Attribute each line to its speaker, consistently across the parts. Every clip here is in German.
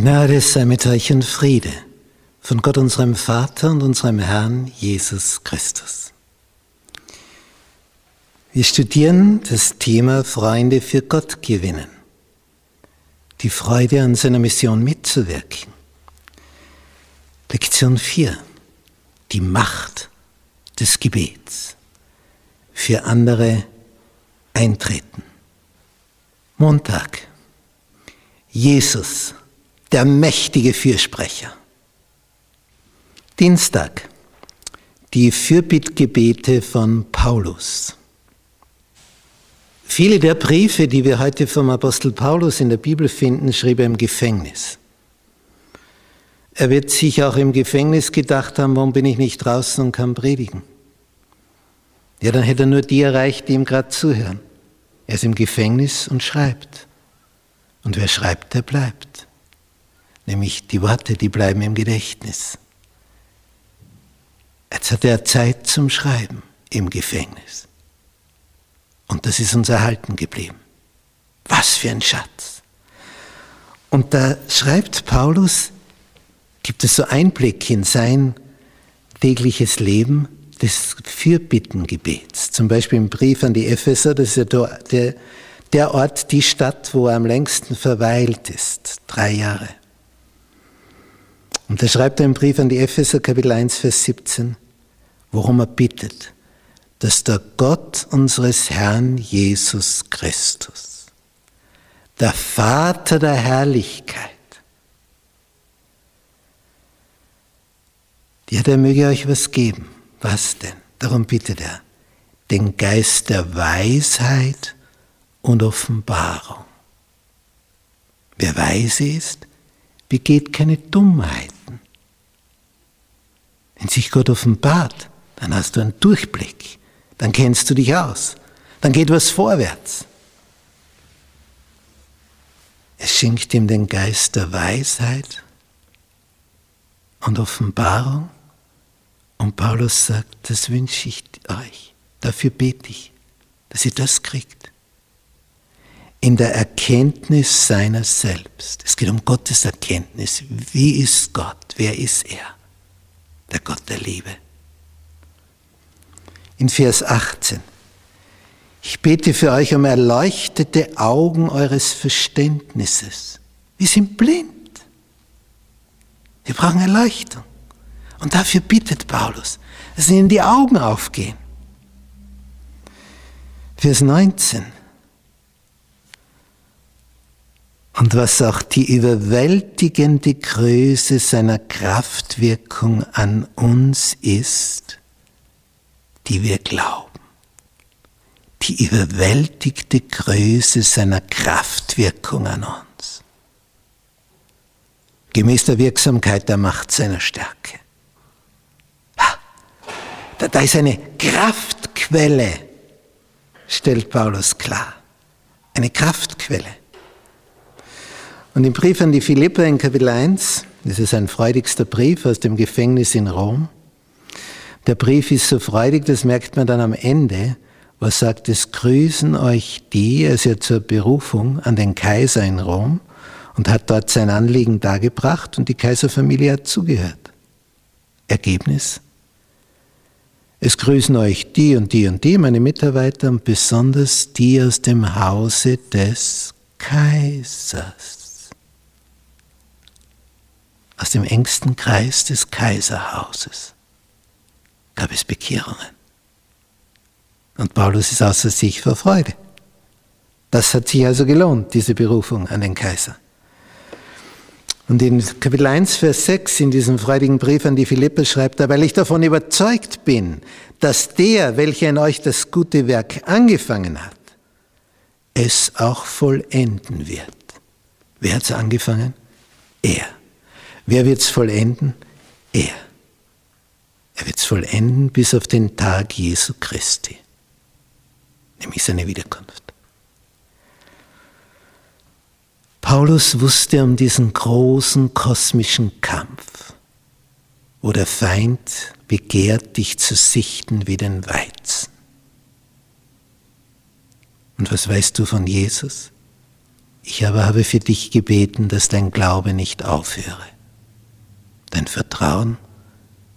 Speaker 1: Gnade sei mit euch und Friede von Gott unserem Vater und unserem Herrn Jesus Christus. Wir studieren das Thema Freunde für Gott gewinnen, die Freude an seiner Mission mitzuwirken. Lektion 4. Die Macht des Gebets. Für andere eintreten. Montag. Jesus, der mächtige Fürsprecher. Dienstag. Die Fürbittgebete von Paulus. Viele der Briefe, die wir heute vom Apostel Paulus in der Bibel finden, schrieb er im Gefängnis. Er wird sich auch im Gefängnis gedacht haben, warum bin ich nicht draußen und kann predigen? Ja, dann hätte er nur die erreicht, die ihm gerade zuhören. Er ist im Gefängnis und schreibt. Und wer schreibt, der bleibt. Nämlich die Worte, die bleiben im Gedächtnis. Jetzt hat er Zeit zum Schreiben im Gefängnis. Und das ist uns erhalten geblieben. Was für ein Schatz. Und da schreibt Paulus, gibt es so Einblick in sein tägliches Leben des Fürbittengebets. Zum Beispiel im Brief an die Epheser, das ist ja der, der Ort, die Stadt, wo er am längsten verweilt ist, drei Jahre. Und da schreibt er im Brief an die Epheser, Kapitel 1, Vers 17, worum er bittet dass der Gott unseres Herrn Jesus Christus, der Vater der Herrlichkeit, ja, der möge euch was geben. Was denn? Darum bittet er. Den Geist der Weisheit und Offenbarung. Wer weise ist, begeht keine Dummheiten. Wenn sich Gott offenbart, dann hast du einen Durchblick dann kennst du dich aus. Dann geht was vorwärts. Es schenkt ihm den Geist der Weisheit und Offenbarung. Und Paulus sagt, das wünsche ich euch. Dafür bete ich, dass ihr das kriegt. In der Erkenntnis seiner selbst. Es geht um Gottes Erkenntnis. Wie ist Gott? Wer ist er? Der Gott der Liebe in Vers 18. Ich bete für euch um erleuchtete Augen eures Verständnisses. Wir sind blind. Wir brauchen Erleuchtung. Und dafür bittet Paulus, dass ihnen die Augen aufgehen. Vers 19. Und was auch die überwältigende Größe seiner Kraftwirkung an uns ist, die wir glauben. Die überwältigte Größe seiner Kraftwirkung an uns. Gemäß der Wirksamkeit der Macht seiner Stärke. Da, da ist eine Kraftquelle, stellt Paulus klar. Eine Kraftquelle. Und im Brief an die Philipper in Kapitel 1, das ist ein freudigster Brief aus dem Gefängnis in Rom, der Brief ist so freudig, das merkt man dann am Ende, was sagt es, grüßen euch die, ist ja zur Berufung an den Kaiser in Rom und hat dort sein Anliegen dargebracht und die Kaiserfamilie hat zugehört. Ergebnis? Es grüßen euch die und die und die, meine Mitarbeiter, und besonders die aus dem Hause des Kaisers. Aus dem engsten Kreis des Kaiserhauses gab es Bekehrungen. Und Paulus ist außer sich vor Freude. Das hat sich also gelohnt, diese Berufung an den Kaiser. Und in Kapitel 1, Vers 6 in diesem freudigen Brief an die Philipper schreibt er, weil ich davon überzeugt bin, dass der, welcher in euch das gute Werk angefangen hat, es auch vollenden wird. Wer hat es angefangen? Er. Wer wird es vollenden? Er. Er wird es vollenden bis auf den Tag Jesu Christi, nämlich seine Wiederkunft. Paulus wusste um diesen großen kosmischen Kampf, wo der Feind begehrt, dich zu sichten wie den Weizen. Und was weißt du von Jesus? Ich aber habe für dich gebeten, dass dein Glaube nicht aufhöre, dein Vertrauen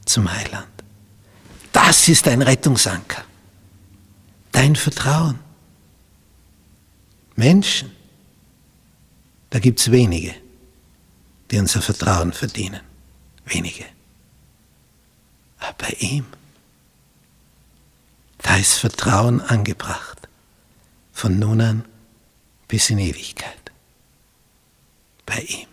Speaker 1: zum Heiland. Das ist ein Rettungsanker, dein Vertrauen. Menschen, da gibt es wenige, die unser Vertrauen verdienen. Wenige. Aber bei ihm, da ist Vertrauen angebracht, von nun an bis in Ewigkeit. Bei ihm.